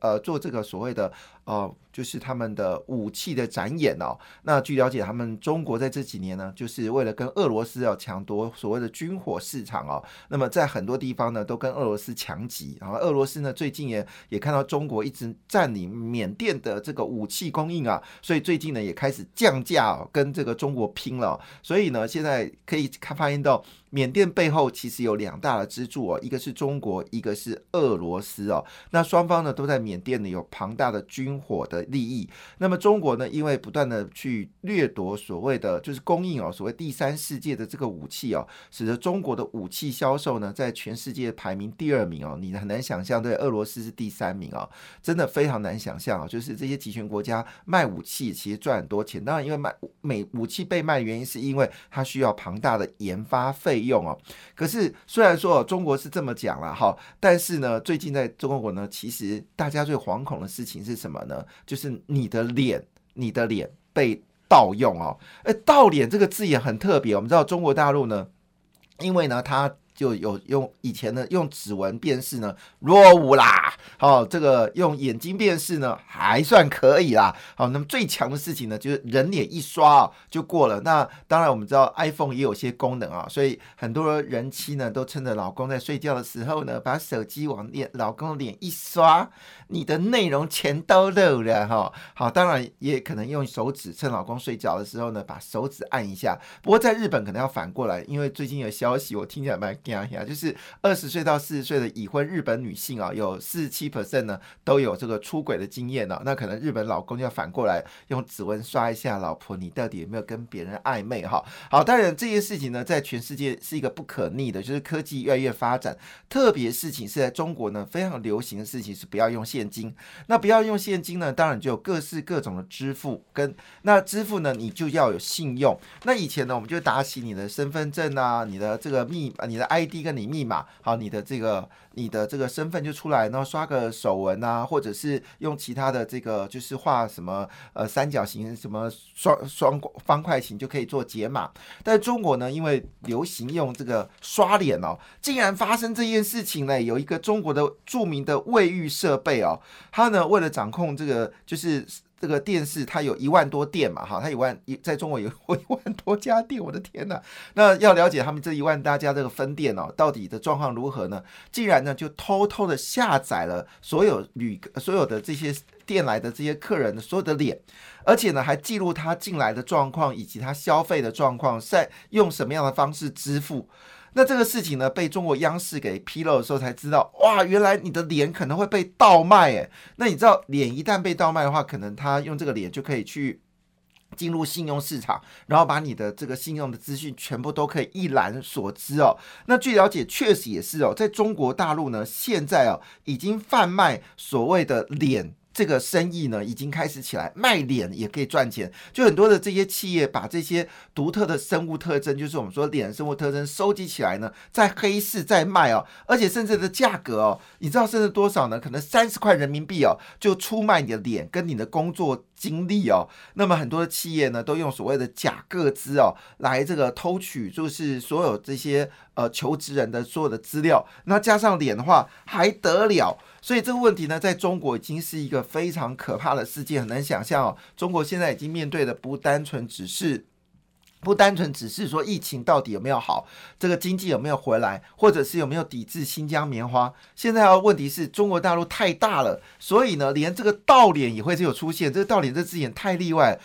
呃，做这个所谓的呃，就是他们的武器的展演哦。那据了解，他们中国在这几年呢，就是为了跟俄罗斯要抢夺所谓的军火市场哦。那么在很多地方呢，都跟俄罗斯强击。然后俄罗斯呢，最近也也看到中国一直占领缅甸的这个武器供应啊，所以最近呢，也开始降价哦跟这个中国拼了。所以呢，现在可以看发现到。缅甸背后其实有两大的支柱哦，一个是中国，一个是俄罗斯哦。那双方呢都在缅甸呢有庞大的军火的利益。那么中国呢，因为不断的去掠夺所谓的就是供应哦，所谓第三世界的这个武器哦，使得中国的武器销售呢在全世界排名第二名哦。你很难想象，对俄罗斯是第三名哦，真的非常难想象啊。就是这些集权国家卖武器其实赚很多钱，当然因为卖美武器被卖原因是因为它需要庞大的研发费。费用哦，可是虽然说中国是这么讲了哈，但是呢，最近在中国呢，其实大家最惶恐的事情是什么呢？就是你的脸，你的脸被盗用哦。哎，盗脸这个字眼很特别，我们知道中国大陆呢，因为呢，它就有用以前呢用指纹辨识呢落伍啦，好，这个用眼睛辨识呢还算可以啦，好，那么最强的事情呢就是人脸一刷就过了。那当然我们知道 iPhone 也有些功能啊，所以很多人妻呢都趁着老公在睡觉的时候呢，把手机往脸老公的脸一刷，你的内容全都漏了哈。好，当然也可能用手指趁老公睡觉的时候呢，把手指按一下。不过在日本可能要反过来，因为最近有消息，我听起来蛮。就是二十岁到四十岁的已婚日本女性啊，有四十七 percent 呢都有这个出轨的经验呢。那可能日本老公要反过来用指纹刷一下，老婆你到底有没有跟别人暧昧？哈，好，当然这件事情呢，在全世界是一个不可逆的，就是科技越来越发展。特别事情是在中国呢，非常流行的事情是不要用现金。那不要用现金呢，当然就有各式各种的支付。跟那支付呢，你就要有信用。那以前呢，我们就打起你的身份证啊，你的这个密，你的。ID 跟你密码，好，你的这个你的这个身份就出来，然后刷个手纹啊，或者是用其他的这个就是画什么呃三角形、什么双双方块形就可以做解码。但中国呢，因为流行用这个刷脸哦，竟然发生这件事情呢，有一个中国的著名的卫浴设备哦，它呢为了掌控这个就是。这个电视它有一万多店嘛，哈，它一万一在中国有 一万多家店，我的天呐！那要了解他们这一万大家这个分店哦，到底的状况如何呢？竟然呢就偷偷的下载了所有旅所有的这些店来的这些客人的所有的脸，而且呢还记录他进来的状况以及他消费的状况，在用什么样的方式支付。那这个事情呢，被中国央视给披露的时候才知道，哇，原来你的脸可能会被盗卖诶。那你知道，脸一旦被盗卖的话，可能他用这个脸就可以去进入信用市场，然后把你的这个信用的资讯全部都可以一览所知哦。那据了解，确实也是哦，在中国大陆呢，现在哦已经贩卖所谓的脸。这个生意呢，已经开始起来，卖脸也可以赚钱。就很多的这些企业把这些独特的生物特征，就是我们说脸生物特征收集起来呢，在黑市在卖哦，而且甚至的价格哦，你知道甚至多少呢？可能三十块人民币哦，就出卖你的脸跟你的工作经历哦。那么很多的企业呢，都用所谓的假个资哦，来这个偷取，就是所有这些呃求职人的所有的资料。那加上脸的话，还得了？所以这个问题呢，在中国已经是一个非常可怕的世界，很难想象哦。中国现在已经面对的不单纯只是，不单纯只是说疫情到底有没有好，这个经济有没有回来，或者是有没有抵制新疆棉花。现在要问题是中国大陆太大了，所以呢，连这个倒脸也会是有出现。这个倒脸这字眼太例外。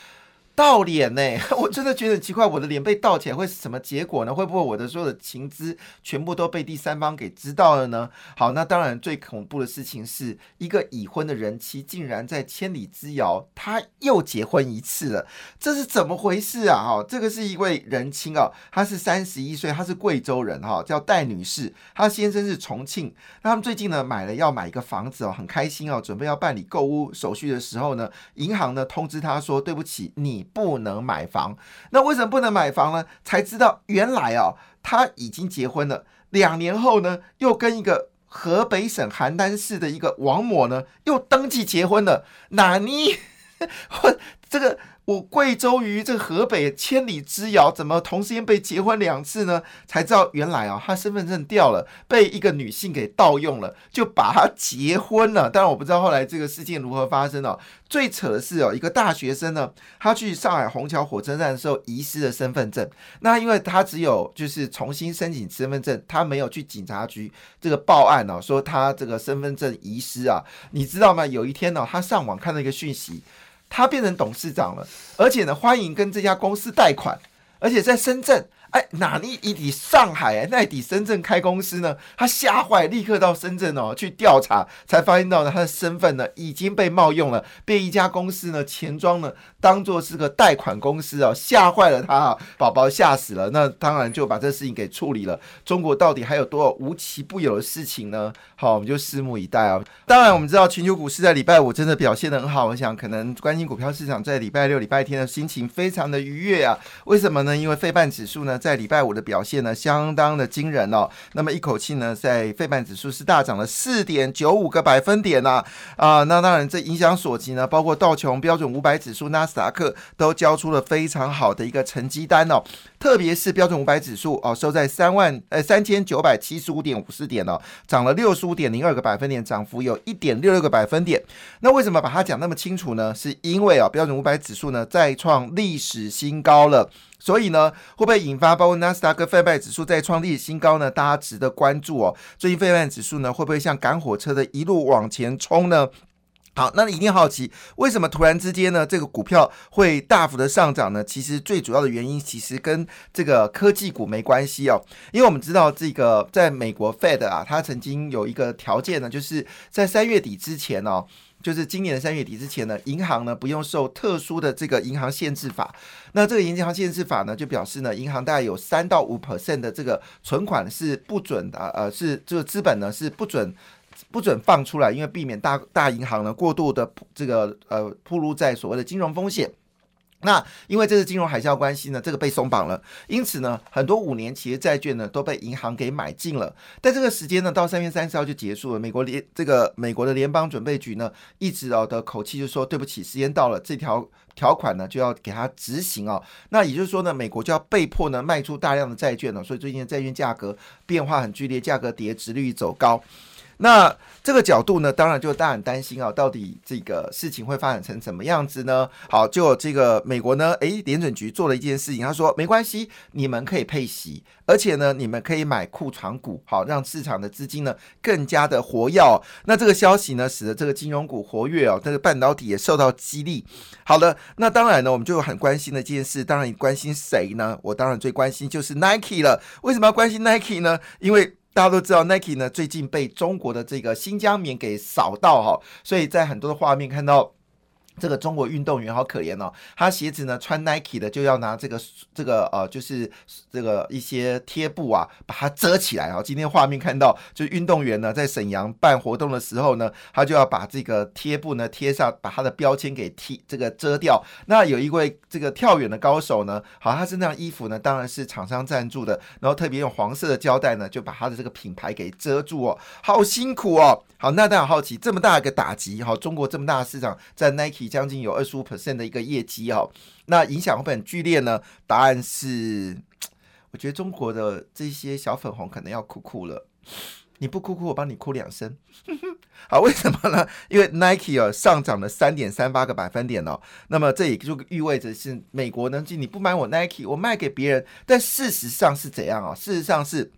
倒脸呢？我真的觉得很奇怪，我的脸被倒起来会是什么结果呢？会不会我的所有的情资全部都被第三方给知道了呢？好，那当然最恐怖的事情是一个已婚的人妻竟然在千里之遥，他又结婚一次了，这是怎么回事啊？哈，这个是一位人妻哦，她是三十一岁，她是贵州人哈，叫戴女士，她先生是重庆，那他们最近呢买了要买一个房子哦，很开心哦，准备要办理购物手续的时候呢，银行呢通知他说，对不起，你。不能买房，那为什么不能买房呢？才知道原来啊，他已经结婚了，两年后呢，又跟一个河北省邯郸市的一个王某呢，又登记结婚了。哪尼？我这个。贵州于这河北千里之遥，怎么同时间被结婚两次呢？才知道原来啊，他身份证掉了，被一个女性给盗用了，就把他结婚了。当然我不知道后来这个事件如何发生哦。最扯的是哦，一个大学生呢，他去上海虹桥火车站的时候遗失了身份证。那因为他只有就是重新申请身份证，他没有去警察局这个报案哦，说他这个身份证遗失啊。你知道吗？有一天呢，他上网看到一个讯息。他变成董事长了，而且呢，欢迎跟这家公司贷款，而且在深圳。哎，哪里一抵上海哎，那抵深圳开公司呢？他吓坏，立刻到深圳哦去调查，才发现到呢他的身份呢已经被冒用了，被一家公司呢钱庄呢当做是个贷款公司哦，吓坏了他啊，宝宝吓死了。那当然就把这事情给处理了。中国到底还有多少无奇不有的事情呢？好，我们就拭目以待啊。当然，我们知道全球股市在礼拜五真的表现的很好，我想可能关心股票市场在礼拜六、礼拜天的心情非常的愉悦啊。为什么呢？因为费半指数呢。在礼拜五的表现呢，相当的惊人哦。那么一口气呢，在费半指数是大涨了四点九五个百分点呐啊。那当然，这影响所及呢，包括道琼标准五百指数、纳斯达克都交出了非常好的一个成绩单哦。特别是标准五百指数哦，收在三万呃三千九百七十五点五四点哦，涨了六十五点零二个百分点，涨幅有一点六六个百分点。那为什么把它讲那么清楚呢？是因为啊，标准五百指数呢再创历史新高了。所以呢，会不会引发包括纳斯达克费半指数在创历史新高呢？大家值得关注哦。最近费半指数呢，会不会像赶火车的一路往前冲呢？好，那你一定好奇，为什么突然之间呢，这个股票会大幅的上涨呢？其实最主要的原因，其实跟这个科技股没关系哦。因为我们知道，这个在美国 Fed 啊，它曾经有一个条件呢，就是在三月底之前哦。就是今年的三月底之前呢，银行呢不用受特殊的这个银行限制法。那这个银行限制法呢，就表示呢，银行大概有三到五 percent 的这个存款是不准的，呃，是这个资本呢是不准不准放出来，因为避免大大银行呢过度的这个呃铺露在所谓的金融风险。那因为这是金融海啸关系呢，这个被松绑了，因此呢，很多五年期的债券呢都被银行给买进了。但这个时间呢，到三月三十号就结束了。美国联这个美国的联邦准备局呢，一直哦的口气就说对不起，时间到了，这条条款呢就要给它执行哦。那也就是说呢，美国就要被迫呢卖出大量的债券了。所以最近的债券价格变化很剧烈，价格跌，值率走高。那这个角度呢，当然就大家很担心啊，到底这个事情会发展成什么样子呢？好，就这个美国呢，诶，联准局做了一件事情，他说没关系，你们可以配息，而且呢，你们可以买库藏股，好，让市场的资金呢更加的活跃。那这个消息呢，使得这个金融股活跃哦，这个半导体也受到激励。好了，那当然呢，我们就很关心的一件事，当然你关心谁呢？我当然最关心就是 Nike 了。为什么要关心 Nike 呢？因为大家都知道，Nike 呢最近被中国的这个新疆棉给扫到哈，所以在很多的画面看到。这个中国运动员好可怜哦，他鞋子呢穿 Nike 的就要拿这个这个呃，就是这个一些贴布啊，把它遮起来啊。今天画面看到，就运动员呢在沈阳办活动的时候呢，他就要把这个贴布呢贴上，把他的标签给贴这个遮掉。那有一位这个跳远的高手呢，好，他身上衣服呢当然是厂商赞助的，然后特别用黄色的胶带呢就把他的这个品牌给遮住哦，好辛苦哦。好，那大家好奇，这么大一个打击，哈，中国这么大的市场，在 Nike 将近有二十五 percent 的一个业绩，哈，那影响会不会很剧烈呢？答案是，我觉得中国的这些小粉红可能要哭哭了。你不哭哭，我帮你哭两声。好，为什么呢？因为 Nike 啊上涨了三点三八个百分点哦，那么这也就意味着是美国呢，就你不买我 Nike，我卖给别人。但事实上是怎样啊？事实上是。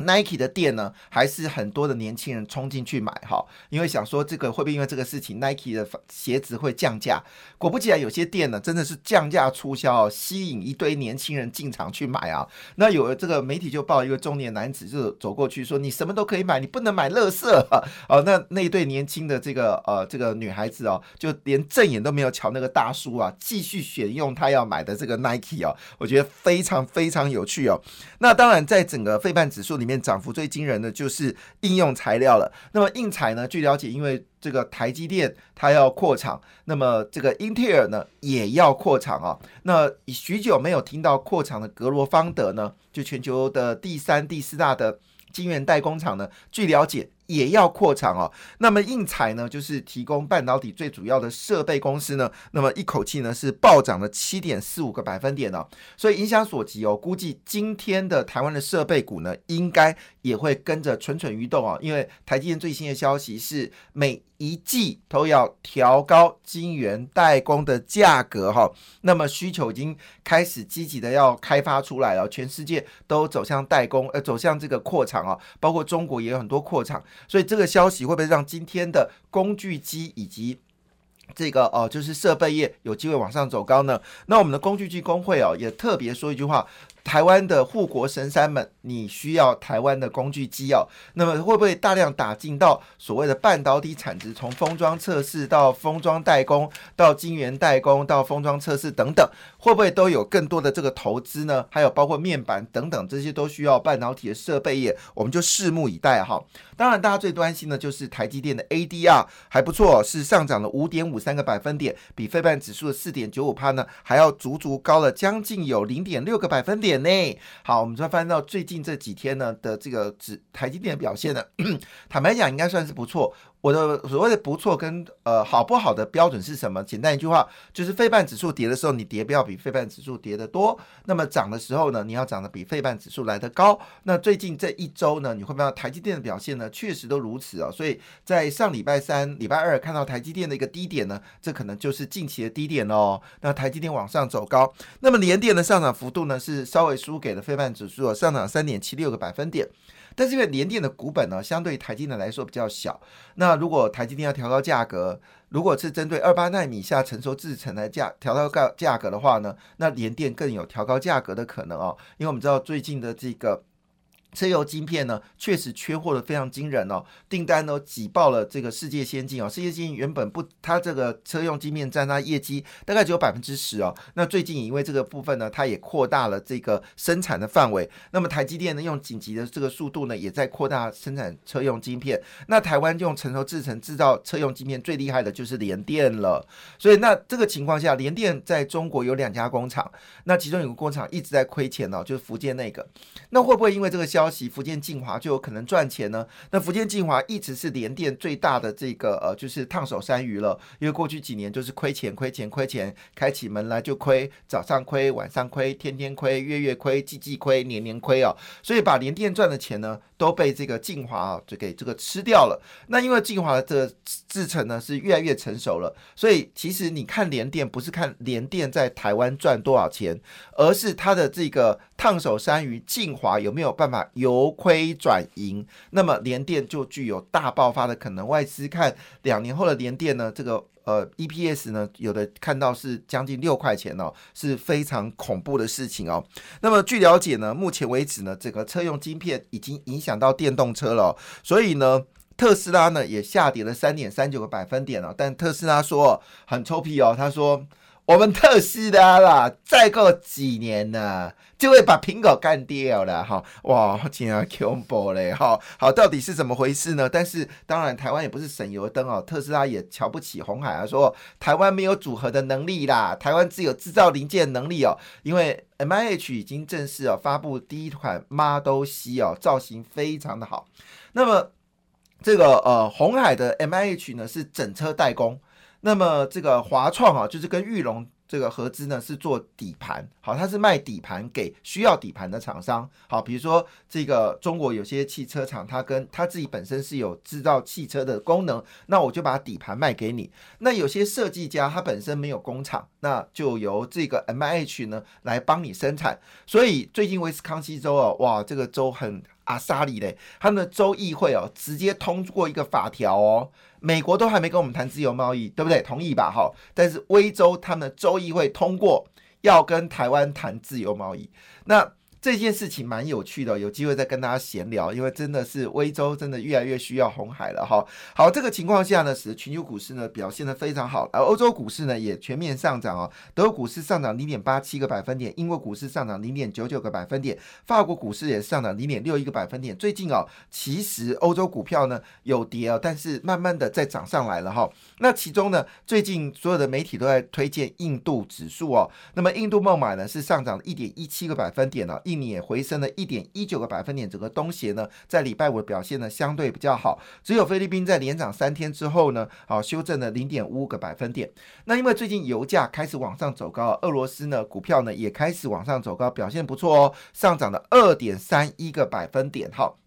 Nike 的店呢，还是很多的年轻人冲进去买哈，因为想说这个会不会因为这个事情，Nike 的鞋子会降价？果不其然，有些店呢真的是降价促销，吸引一堆年轻人进场去买啊。那有这个媒体就报一个中年男子就走过去说：“你什么都可以买，你不能买乐色。”哦，那那一对年轻的这个呃这个女孩子哦，就连正眼都没有瞧那个大叔啊，继续选用他要买的这个 Nike 哦，我觉得非常非常有趣哦。那当然，在整个费半指数里。涨幅最惊人的就是应用材料了。那么硬材呢？据了解，因为这个台积电它要扩厂，那么这个英特尔呢也要扩厂啊。那许久没有听到扩厂的格罗方德呢，就全球的第三、第四大的晶圆代工厂呢，据了解。也要扩厂哦。那么应材呢，就是提供半导体最主要的设备公司呢。那么一口气呢是暴涨了七点四五个百分点呢。所以影响所及哦，估计今天的台湾的设备股呢，应该也会跟着蠢蠢欲动哦。因为台积电最新的消息是每一季都要调高晶圆代工的价格哈。那么需求已经开始积极的要开发出来了，全世界都走向代工，呃，走向这个扩厂啊，包括中国也有很多扩厂。所以这个消息会不会让今天的工具机以及这个哦，就是设备业有机会往上走高呢？那我们的工具机工会哦，也特别说一句话。台湾的护国神山们，你需要台湾的工具机哦。那么会不会大量打进到所谓的半导体产值，从封装测试到封装代工，到晶圆代工，到封装测试等等，会不会都有更多的这个投资呢？还有包括面板等等，这些都需要半导体的设备业，我们就拭目以待哈。当然，大家最关心的就是台积电的 ADR 还不错，是上涨了五点五三个百分点，比非半指数的四点九五帕呢，还要足足高了将近有零点六个百分点。呢好，我们再翻到最近这几天呢的这个指台积电的表现呢，坦白讲应该算是不错。我的所谓的不错跟呃好不好的标准是什么？简单一句话，就是费半指数跌的时候，你跌不要比费半指数跌得多；那么涨的时候呢，你要涨得比费半指数来得高。那最近这一周呢，你会发现台积电的表现呢，确实都如此啊。所以在上礼拜三、礼拜二看到台积电的一个低点呢，这可能就是近期的低点哦。那台积电往上走高，那么连电的上涨幅度呢，是稍微输给了费半指数，上涨三点七六个百分点。但是因为联电的股本呢，相对台积电来说比较小。那如果台积电要调高价格，如果是针对二八纳米下成熟制程的价调高价价格的话呢，那联电更有调高价格的可能哦。因为我们知道最近的这个。车用晶片呢，确实缺货的非常惊人哦，订单呢挤爆了这个世界先进哦。世界先进原本不，它这个车用晶片占它业绩大概只有百分之十哦。那最近因为这个部分呢，它也扩大了这个生产的范围。那么台积电呢，用紧急的这个速度呢，也在扩大生产车用晶片。那台湾用成熟制程制造车用晶片最厉害的就是联电了。所以那这个情况下，联电在中国有两家工厂，那其中有个工厂一直在亏钱哦，就是福建那个。那会不会因为这个消消息，福建晋华就有可能赚钱呢？那福建晋华一直是联电最大的这个呃，就是烫手山芋了。因为过去几年就是亏钱、亏钱、亏钱，开起门来就亏，早上亏，晚上亏，天天亏，月月亏，季季亏，年年亏哦。所以把联电赚的钱呢，都被这个晋华啊就给这个吃掉了。那因为晋华的这个制程呢是越来越成熟了，所以其实你看联电不是看联电在台湾赚多少钱，而是它的这个烫手山芋晋华有没有办法。由亏转盈，那么联电就具有大爆发的可能。外资看两年后的联电呢，这个呃 EPS 呢，有的看到是将近六块钱哦，是非常恐怖的事情哦。那么据了解呢，目前为止呢，这个车用晶片已经影响到电动车了，所以呢，特斯拉呢也下跌了三点三九个百分点了。但特斯拉说很臭屁哦，他说。我们特斯拉啦，再过几年呢，就会把苹果干掉了哈！哇，真啊恐怖嘞哈！好，到底是怎么回事呢？但是当然，台湾也不是省油灯哦，特斯拉也瞧不起红海啊，说台湾没有组合的能力啦，台湾只有制造零件能力哦。因为 M I H 已经正式哦发布第一款 Model C 哦，造型非常的好。那么这个呃红海的 M I H 呢是整车代工。那么这个华创啊，就是跟玉龙这个合资呢，是做底盘，好，它是卖底盘给需要底盘的厂商，好，比如说这个中国有些汽车厂，它跟它自己本身是有制造汽车的功能，那我就把底盘卖给你。那有些设计家他本身没有工厂，那就由这个 M I H 呢来帮你生产。所以最近威斯康西州啊，哇，这个州很。阿萨里嘞，他们的州议会哦，直接通过一个法条哦，美国都还没跟我们谈自由贸易，对不对？同意吧？哈，但是威州他们的州议会通过要跟台湾谈自由贸易，那。这件事情蛮有趣的，有机会再跟大家闲聊，因为真的是威州真的越来越需要红海了哈。好，这个情况下呢，使得全球股市呢表现的非常好，而欧洲股市呢也全面上涨哦。德国股市上涨零点八七个百分点，英国股市上涨零点九九个百分点，法国股市也上涨零点六一个百分点。最近哦，其实欧洲股票呢有跌哦，但是慢慢的在涨上来了哈。那其中呢，最近所有的媒体都在推荐印度指数哦，那么印度孟买呢是上涨一点一七个百分点了。印尼也回升了一点一九个百分点，整个东协呢在礼拜五的表现呢相对比较好，只有菲律宾在连涨三天之后呢，好修正了零点五个百分点。那因为最近油价开始往上走高，俄罗斯呢股票呢也开始往上走高，表现不错哦，上涨了二点三一个百分点，哈。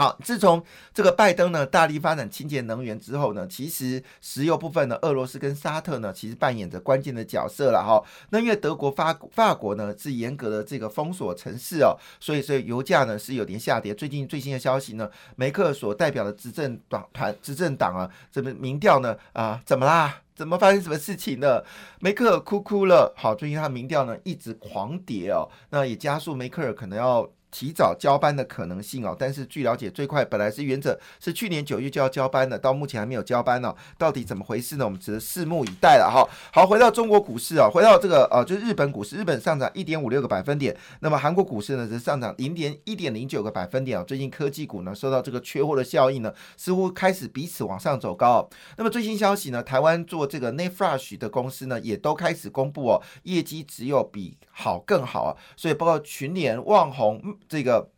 好，自从这个拜登呢大力发展清洁能源之后呢，其实石油部分呢，俄罗斯跟沙特呢，其实扮演着关键的角色了哈。那因为德国、法法国呢是严格的这个封锁城市哦，所以所以油价呢是有点下跌。最近最新的消息呢，梅克尔所代表的执政党团执政党啊，这个民调呢啊，怎么啦？怎么发生什么事情了？梅克尔哭哭了。好，最近他民调呢一直狂跌哦，那也加速梅克尔可能要。提早交班的可能性哦，但是据了解，最快本来是原则是去年九月就要交班的，到目前还没有交班呢，到底怎么回事呢？我们只是拭目以待了哈。好，回到中国股市啊，回到这个呃，就是日本股市，日本上涨一点五六个百分点，那么韩国股市呢是上涨零点一点零九个百分点啊。最近科技股呢受到这个缺货的效应呢，似乎开始彼此往上走高。那么最新消息呢，台湾做这个 n e f r a s h 的公司呢，也都开始公布哦，业绩只有比好更好啊，所以包括群联、旺宏。这个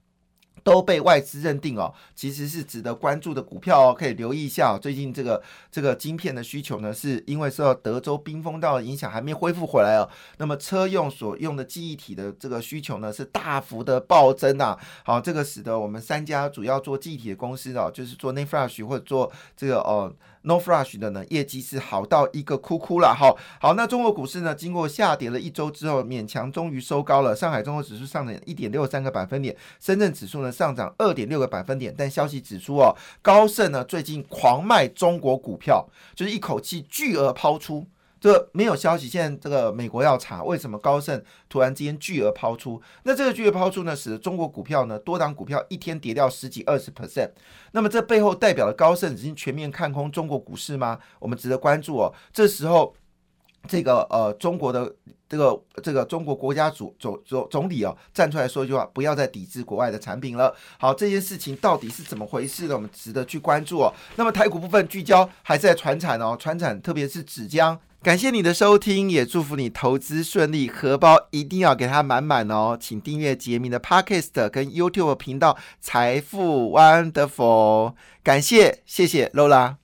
都被外资认定哦，其实是值得关注的股票哦，可以留意一下。最近这个这个晶片的需求呢，是因为受到德州冰封道的影响，还没恢复回来哦。那么车用所用的记忆体的这个需求呢，是大幅的暴增啊。好，这个使得我们三家主要做记忆体的公司哦，就是做 Nefresh 或者做这个哦。No Flash 的呢，业绩是好到一个哭哭了哈。好，那中国股市呢，经过下跌了一周之后，勉强终于收高了。上海综合指数上涨一点六三个百分点，深圳指数呢上涨二点六个百分点。但消息指出哦，高盛呢最近狂卖中国股票，就是一口气巨额抛出。这没有消息，现在这个美国要查为什么高盛突然之间巨额抛出？那这个巨额抛出呢，使得中国股票呢多档股票一天跌掉十几二十 percent。那么这背后代表了高盛已经全面看空中国股市吗？我们值得关注哦。这时候，这个呃中国的这个这个中国国家主总总总理哦站出来说一句话，不要再抵制国外的产品了。好，这件事情到底是怎么回事呢？我们值得去关注哦。那么台股部分聚焦还是在船产哦，船产特别是纸浆。感谢你的收听，也祝福你投资顺利，荷包一定要给它满满哦！请订阅杰明的 Podcast 跟 YouTube 频道《财富 Wonderful》，感谢，谢谢 Lola。